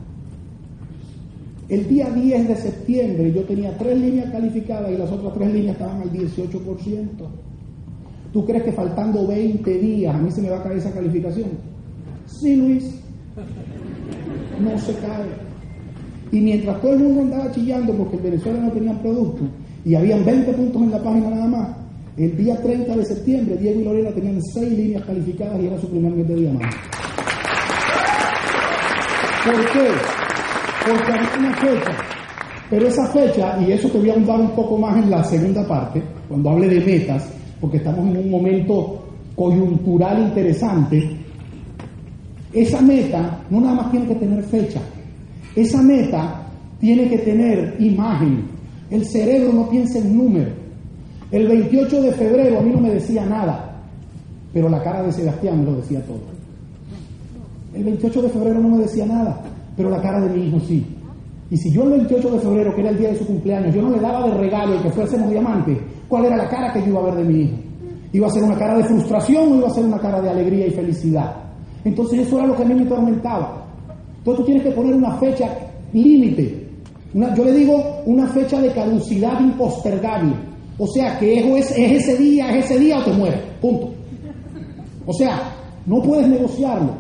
El día 10 de septiembre yo tenía tres líneas calificadas y las otras tres líneas estaban al 18%. ¿Tú crees que faltando 20 días a mí se me va a caer esa calificación? Sí, Luis. No se cae. Y mientras todo el mundo andaba chillando porque en Venezuela no tenían producto y habían 20 puntos en la página nada más, el día 30 de septiembre, Diego y Lorena tenían seis líneas calificadas y era su primer mes de diamante. ¿Por qué? Porque había una fecha. Pero esa fecha, y eso te voy a ahondar un poco más en la segunda parte, cuando hable de metas, porque estamos en un momento coyuntural interesante, esa meta no nada más tiene que tener fecha, esa meta tiene que tener imagen. El cerebro no piensa en números. El 28 de febrero a mí no me decía nada, pero la cara de Sebastián me lo decía todo. El 28 de febrero no me decía nada, pero la cara de mi hijo sí. Y si yo el 28 de febrero, que era el día de su cumpleaños, yo no le daba de regalo el que fuésemos diamante, ¿cuál era la cara que yo iba a ver de mi hijo? ¿Iba a ser una cara de frustración o iba a ser una cara de alegría y felicidad? Entonces eso era lo que a mí me atormentaba. Entonces tú tienes que poner una fecha límite. yo le digo una fecha de caducidad impostergable. O sea que es, es ese día, es ese día o te mueres. Punto. O sea, no puedes negociarlo,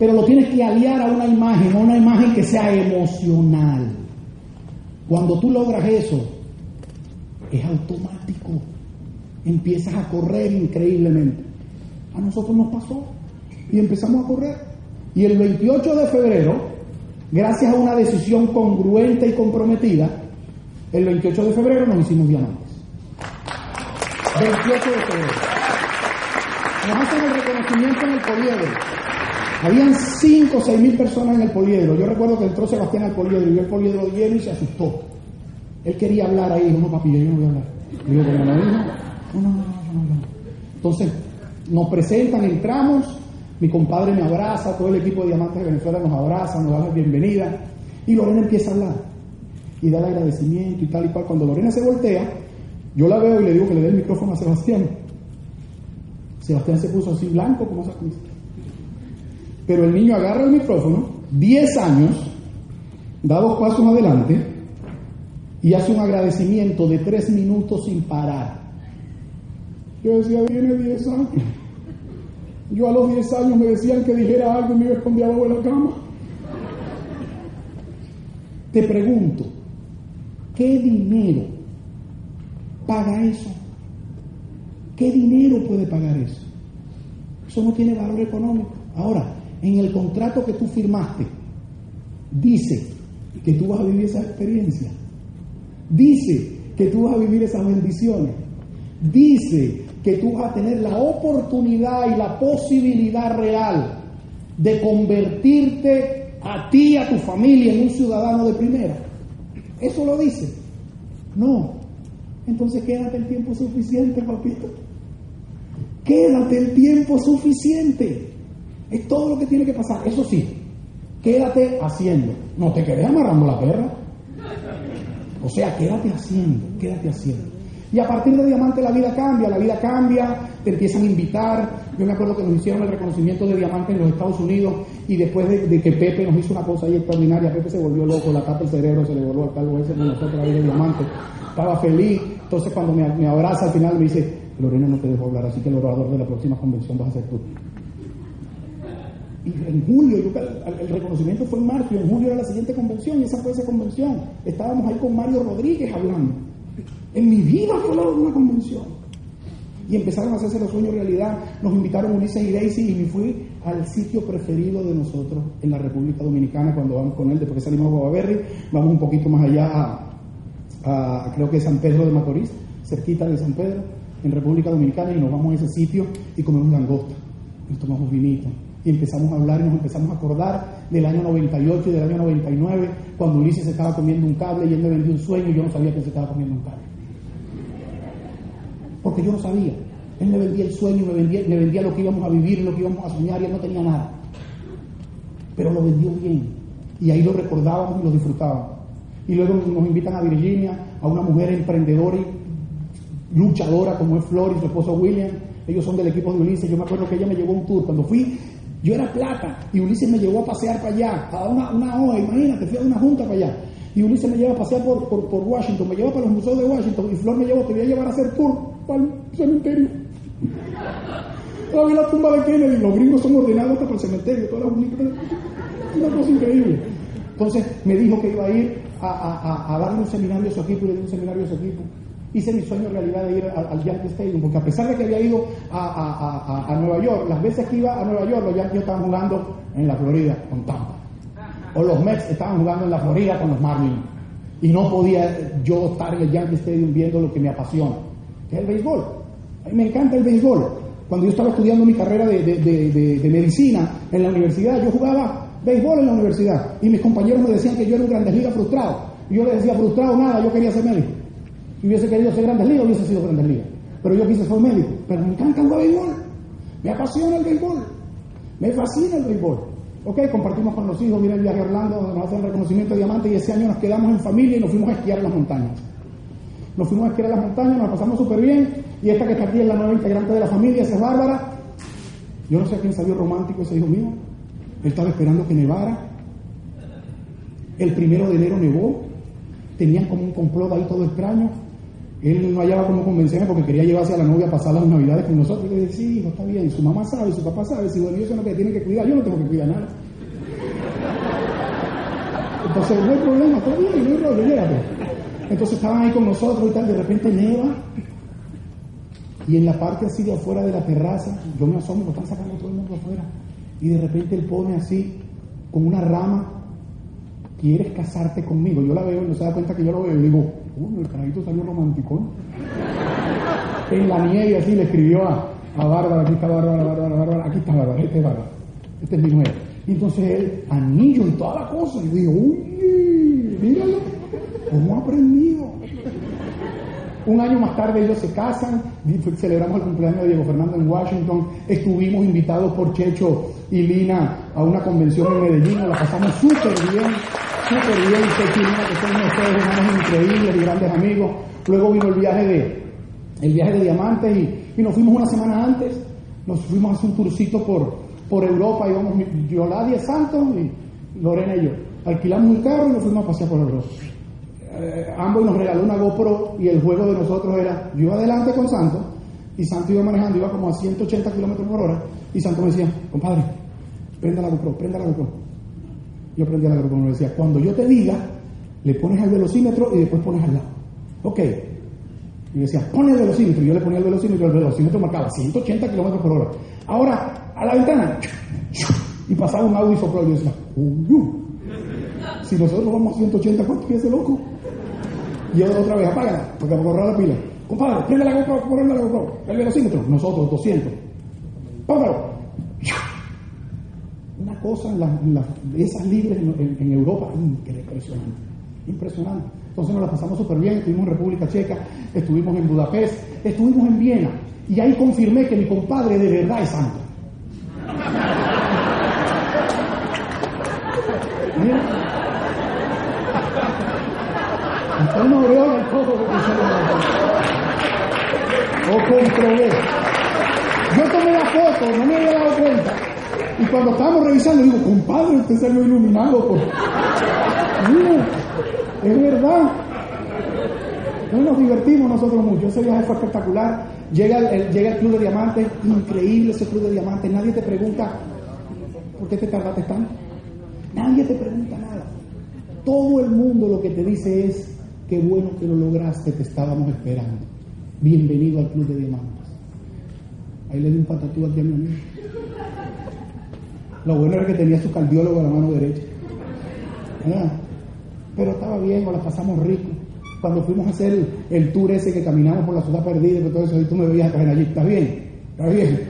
pero lo tienes que aliar a una imagen, a una imagen que sea emocional. Cuando tú logras eso, es automático. Empiezas a correr increíblemente. A nosotros nos pasó y empezamos a correr. Y el 28 de febrero, gracias a una decisión congruente y comprometida, el 28 de febrero nos hicimos diamantes. 28 de febrero. Nos hacen el reconocimiento en el poliedro. Habían 5 o 6 mil personas en el poliedro. Yo recuerdo que entró Sebastián al poliedro y vio el poliedro lleno y se asustó. Él quería hablar ahí, dijo, no papi, yo no voy a hablar. digo, como no dijo, no, no, no, no. Entonces, nos presentan, entramos, mi compadre me abraza, todo el equipo de Diamantes de Venezuela nos abraza, nos da la bienvenida, y Lorena empieza a hablar, y da el agradecimiento y tal y cual. Cuando Lorena se voltea, yo la veo y le digo que le dé el micrófono a Sebastián. Sebastián se puso así blanco como esa cosa. Pero el niño agarra el micrófono, 10 años, da dos pasos adelante y hace un agradecimiento de 3 minutos sin parar. Yo decía, viene 10 años. Yo a los 10 años me decían que dijera algo y me iba a esconder abajo de la cama. Te pregunto, ¿qué dinero paga eso? ¿Qué dinero puede pagar eso? Eso no tiene valor económico. Ahora, en el contrato que tú firmaste, dice que tú vas a vivir esa experiencia. Dice que tú vas a vivir esas bendiciones. Dice que tú vas a tener la oportunidad y la posibilidad real de convertirte a ti y a tu familia en un ciudadano de primera. Eso lo dice. No. Entonces quédate el tiempo suficiente, papito. Quédate el tiempo suficiente. Es todo lo que tiene que pasar. Eso sí, quédate haciendo. No te quedes amarrando la perra. O sea, quédate haciendo, quédate haciendo. Y a partir de Diamante la vida cambia, la vida cambia, te empiezan a invitar. Yo me acuerdo que nos hicieron el reconocimiento de Diamante en los Estados Unidos y después de, que Pepe nos hizo una cosa ahí extraordinaria, Pepe se volvió loco, la tapa el cerebro, se le volvió al calvo ese con nosotros ahí de Diamante. Estaba feliz. Entonces cuando me, me abraza al final me dice, Lorena no te dejo hablar, así que el orador de la próxima convención vas a ser tú. Y en julio, el, reconocimiento fue en marzo, en julio era la siguiente convención, y esa fue esa convención. Estábamos ahí con Mario Rodríguez hablando. En mi vida fue la una convención. Y empezaron a hacerse los sueños realidad. Nos invitaron Ulises y Daisy y me fui al sitio preferido de nosotros en la República Dominicana cuando vamos con él. Después que salimos a Guavaberry, vamos un poquito más allá a, creo que San Pedro de Macorís, cerquita de San Pedro, en República Dominicana, y nos vamos a ese sitio y comemos langosta, y tomamos vinito y empezamos a hablar y nos empezamos a acordar del año 98 y del año 99, cuando Ulises se estaba comiendo un cable y él me vendió un sueño y yo no sabía que se estaba comiendo un cable. Porque yo no sabía. Él me vendía el sueño, me vendía, me vendía lo que íbamos a vivir, lo que íbamos a soñar y él no tenía nada. Pero lo vendió bien. Y ahí lo recordábamos y lo disfrutábamos. Y luego nos invitan a Virginia, a una mujer emprendedora y luchadora como es Flor y su esposo William. Ellos son del equipo de Ulises. Yo me acuerdo que ella me llevó un tour. Cuando fui, yo era plata y Ulises me llevó a pasear para allá, a una, una hoja, imagínate, fui a una junta para allá. Y Ulises me lleva a pasear por, por, Washington, me lleva para los museos de Washington y Flor me llevó, te voy a llevar a hacer tour para el cementerio. A la tumba de Kennedy, los gringos son ordenados hasta para el cementerio, todas las una cosa increíble. Entonces me dijo que iba a ir a, a, a darle un seminario a su equipo y le di un seminario a su equipo hice mi sueño realidad de ir al, Yankee Stadium, porque a pesar de que había ido a, Nueva York, las veces que iba a Nueva York, los Yankees estaban jugando en la Florida con Tampa. O los Mets estaban jugando en la Florida con los Marlins. Y no podía yo estar en el Yankee Stadium viendo lo que me apasiona, que es el béisbol. A mí me encanta el béisbol. Cuando yo estaba estudiando mi carrera de, de medicina en la universidad, yo jugaba béisbol en la universidad. Y mis compañeros me decían que yo era un Grandes Ligas frustrado. Y yo les decía, frustrado nada, yo quería ser médico. Si hubiese querido ser Grandes Ligas, hubiese sido Grandes Ligas. Pero yo quise ser médico. Pero me encanta el béisbol. Me apasiona el béisbol. Me fascina el béisbol. Ok, compartimos con los hijos, mira el viaje a Orlando, donde nos hacen reconocimiento de diamante y ese año nos quedamos en familia y nos fuimos a esquiar en las montañas. Nos fuimos a esquiar en las montañas, nos pasamos súper bien y esta que está aquí es la nueva integrante de la familia, esa es Bárbara. Yo no sé a quién salió romántico ese hijo mío. Él estaba esperando que nevara. El primero de enero nevó. Tenían como un complot ahí todo extraño. Él no hallaba cómo convencerme porque quería llevarse a la novia a pasar las navidades con nosotros. Y le dije, sí, hijo, está bien. Su mamá sabe, su papá sabe. Si bueno, yo soy lo que tiene que cuidar, yo no tengo que cuidar nada. Entonces, no hay problema, está bien, no hay rollo, Entonces estaban ahí con nosotros y tal, de repente nieva. Y en la parte así de afuera de la terraza, yo me asomo, lo están sacando todo el mundo afuera. Y de repente él pone así, con una rama, ¿quieres casarte conmigo? Yo la veo y no se da cuenta que yo lo veo y digo, uy, el carajito salió romántico. en la nieve así le escribió a, a Bárbara, aquí está Bárbara, Bárbara, Bárbara, aquí está Bárbara, este es Bárbara, este es mi nuevo. Y entonces él, anillo y toda la cosa, y digo, uy, míralo, ¿cómo ha aprendido? Un año más tarde ellos se casan, celebramos el cumpleaños de Diego Fernando en Washington, estuvimos invitados por Checho y Lina a una convención en Medellín, la pasamos súper bien, y y. Luego vino el viaje de, el viaje de diamantes y, nos fuimos una semana antes, nos fuimos a hacer un tourcito por, por Europa, íbamos Yoladia Santos y Lorena y yo. Alquilamos un carro y nos fuimos a pasear por Europa. Eh, ambos nos regaló una GoPro y el juego de nosotros era, yo iba adelante con Santo y Santo iba manejando, iba como a 180 kilómetros por hora y Santo me decía, compadre, prenda la GoPro, prenda la GoPro. Yo la GoPro y me decía, cuando yo te diga, le pones al velocímetro y después pones al lado. Ok. Y decía, pone el velocímetro. Y yo le ponía el velocímetro y el velocímetro marcaba 180 kilómetros por hora. Ahora, a la ventana. Y pasaba un audio sopló. Y yo decía, si nosotros vamos a 180, ¿cuánto pies ese loco? Y yo otra vez, apágala, porque va a la pila. Compadre, prende la GoPro, prende la GoPro. El velocímetro, nosotros, 200. Póngalo. Una cosa en, esas libres en, Europa, impresionante. Impresionante. Entonces nos la pasamos súper bien, estuvimos en República Checa, estuvimos en Budapest, estuvimos en Viena. Y ahí confirmé que mi compadre de verdad es santo. No veo el que O comprobé. Yo tomé la foto, no me había dado cuenta. Y cuando estábamos revisando, digo, compadre, usted salió iluminado. Por... Es verdad. nos divertimos nosotros mucho. Ese viaje fue espectacular. Llega el, llega el Club de Diamantes, increíble ese Club de Diamantes. Nadie te pregunta, ¿por qué te tardaste tanto? Nadie te pregunta nada. Todo el mundo lo que te dice es, Qué bueno que lo lograste, te estábamos esperando. Bienvenido al Club de Diamantes. Ahí le di un patatú aquí a mi amigo. Lo bueno era que tenía su cardiólogo a la mano derecha. Pero estaba bien, nos la pasamos rico. Cuando fuimos a hacer el, tour ese que caminamos por la ciudad perdida y todo eso, y tú me veías caer allí, ¿estás bien? ¿Estás bien?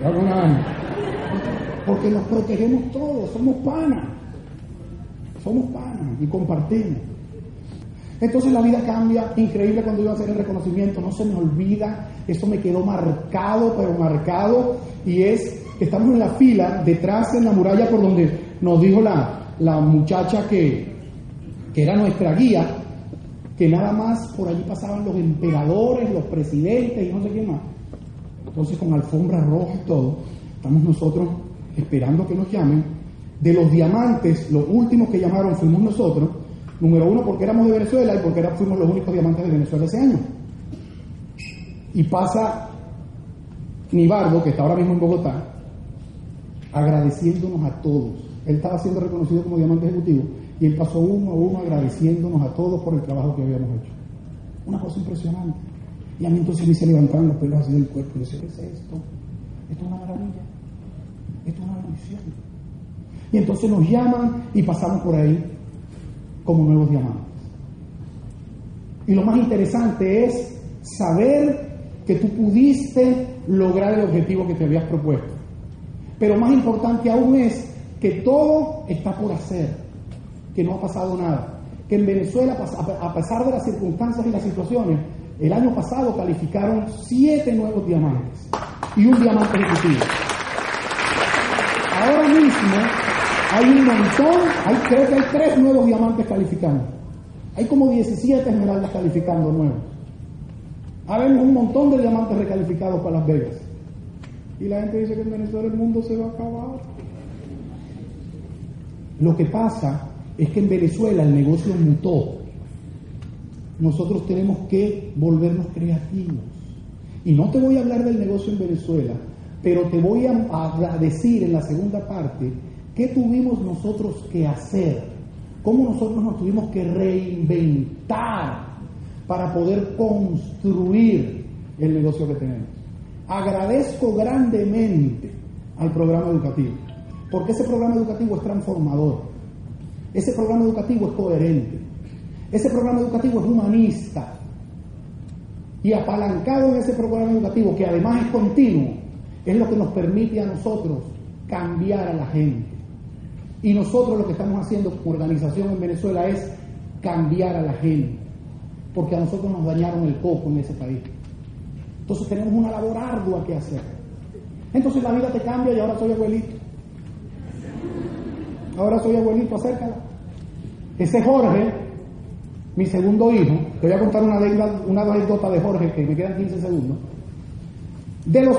Porque nos protegemos todos, somos panas. Somos panas y compartimos. Entonces la vida cambia, increíble cuando iba a hacer el reconocimiento, no se me olvida, eso me quedó marcado, pero marcado, y es estamos en la fila, detrás en la muralla por donde nos dijo la, la muchacha que, que era nuestra guía, que nada más por allí pasaban los emperadores, los presidentes y no sé qué más. Entonces con alfombra roja y todo, estamos nosotros esperando que nos llamen. De los diamantes, los últimos que llamaron fuimos nosotros, Número uno, porque éramos de Venezuela y porque fuimos los únicos diamantes de Venezuela ese año. Y pasa Nibardo, que está ahora mismo en Bogotá, agradeciéndonos a todos. Él estaba siendo reconocido como diamante ejecutivo y él pasó uno a uno agradeciéndonos a todos por el trabajo que habíamos hecho. Una cosa impresionante. Y a mí entonces me hice levantar los pelos así del cuerpo y decía, ¿qué es esto? Esto es una maravilla. Esto es una bendición. Y entonces nos llaman y pasamos por ahí como nuevos diamantes. Y lo más interesante es saber que tú pudiste lograr el objetivo que te habías propuesto. Pero más importante aún es que todo está por hacer, que no ha pasado nada. Que en Venezuela, a pesar de las circunstancias y las situaciones, el año pasado calificaron siete nuevos diamantes y un diamante ejecutivo. Ahora mismo hay un montón, hay, creo que hay tres nuevos diamantes calificando. Hay como 17 esmeraldas calificando nuevos. Habemos un montón de diamantes recalificados para Las Vegas. Y la gente dice que en Venezuela el mundo se va a acabar. Lo que pasa es que en Venezuela el negocio mutó. Nosotros tenemos que volvernos creativos. Y no te voy a hablar del negocio en Venezuela, pero te voy a decir en la segunda parte ¿Qué tuvimos nosotros que hacer? ¿Cómo nosotros nos tuvimos que reinventar para poder construir el negocio que tenemos? Agradezco grandemente al programa educativo, porque ese programa educativo es transformador, ese programa educativo es coherente, ese programa educativo es humanista y apalancado en ese programa educativo, que además es continuo, es lo que nos permite a nosotros cambiar a la gente. Y nosotros lo que estamos haciendo como organización en Venezuela es cambiar a la gente. porque a nosotros nos dañaron el coco en ese país. Entonces tenemos una labor ardua que hacer. Entonces la vida te cambia y ahora soy abuelito. Ahora soy abuelito, acércala. Ese Jorge, mi segundo hijo, te voy a contar una, anécdota de Jorge que me quedan 15 segundos. De los,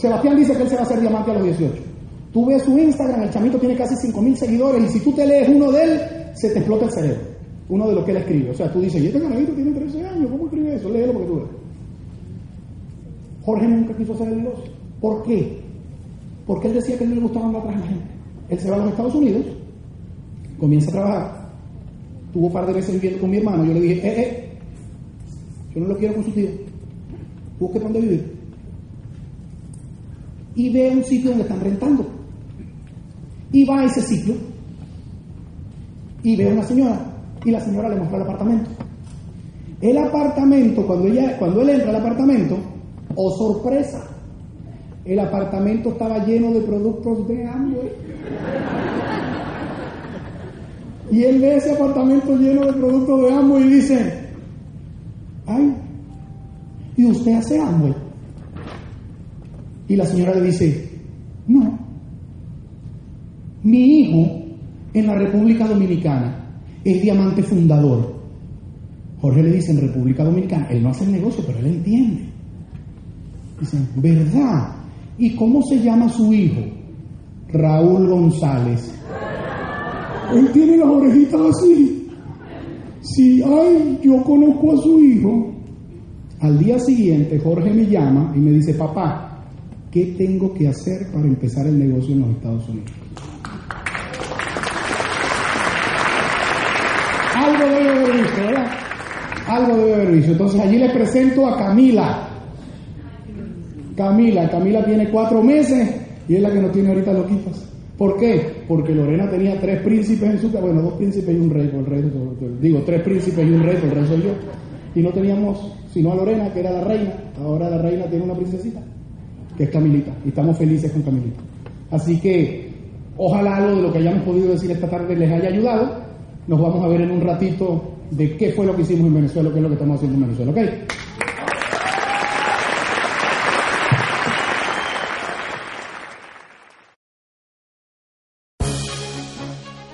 Sebastián dice que él se va a hacer diamante a los 18. Tú ves su Instagram, el chamito tiene casi 5.000 seguidores y si tú te lees uno de él, se te explota el cerebro. Uno de lo que él escribe. O sea, tú dices, y este carajito tiene 13 años, ¿cómo escribe eso? Léelo porque tú ves. Jorge nunca quiso ser el negocio. ¿Por qué? Porque él decía que no le gustaba andar atrás la gente. Él se va a los Estados Unidos, comienza a trabajar, tuvo un par de veces viviendo con mi hermano, yo le dije, eh, eh, yo no lo quiero con su tío, busque dónde vivir. Y ve un sitio donde están rentando. Y va a ese sitio y ve a una señora y la señora le muestra el apartamento. El apartamento, cuando, ella, cuando él entra al apartamento, oh sorpresa, el apartamento estaba lleno de productos de Amway. Y él ve ese apartamento lleno de productos de Amway y dice, ay, ¿y usted hace Amway? Y la señora le dice, no, mi hijo en la República Dominicana es diamante fundador. Jorge le dice en República Dominicana, él no hace el negocio, pero él entiende. Dicen, ¿verdad? ¿Y cómo se llama su hijo? Raúl González. Él tiene las orejitas así. Si, ay, yo conozco a su hijo. Al día siguiente Jorge me llama y me dice, papá, ¿qué tengo que hacer para empezar el negocio en los Estados Unidos? Algo debe haber visto, ¿verdad? Algo debe haber visto. Entonces allí le presento a Camila. Camila, Camila tiene cuatro meses y es la que no tiene ahorita loquitas. ¿Por qué? Porque Lorena tenía tres príncipes en su casa, bueno, dos príncipes y un rey, el rey digo, tres príncipes y un rey, el rey soy yo. Y no teníamos sino a Lorena, que era la reina, ahora la reina tiene una princesita, que es Camilita, y estamos felices con Camilita. Así que ojalá algo de lo que hayamos podido decir esta tarde les haya ayudado. Nos vamos a ver en un ratito de qué fue lo que hicimos en Venezuela, qué es lo que estamos haciendo en Venezuela, ¿ok?